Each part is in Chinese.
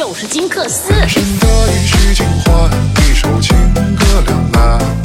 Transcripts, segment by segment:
就是金克斯。人，一首情歌两难。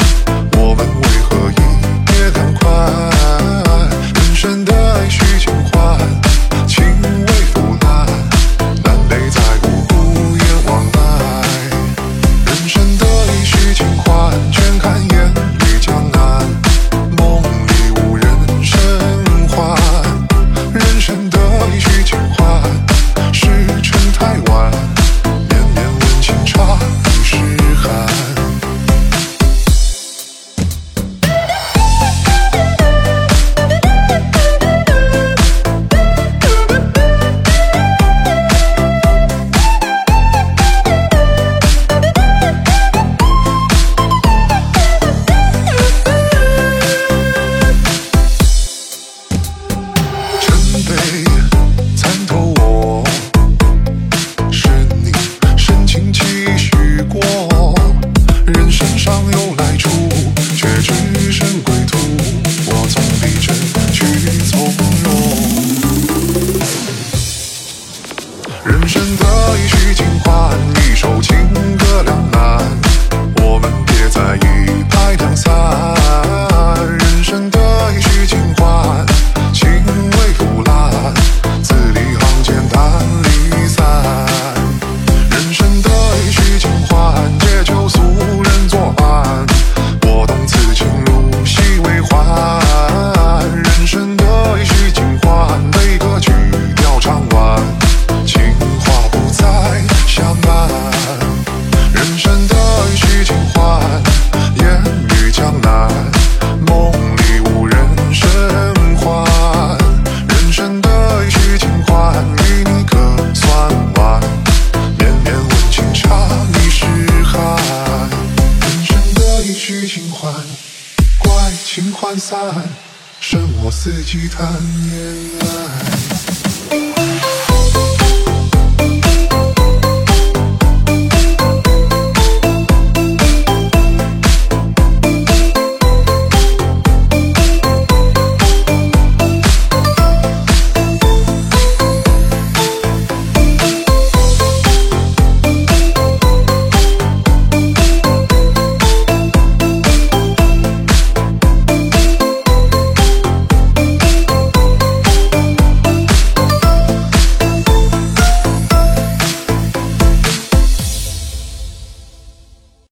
自己谈恋爱。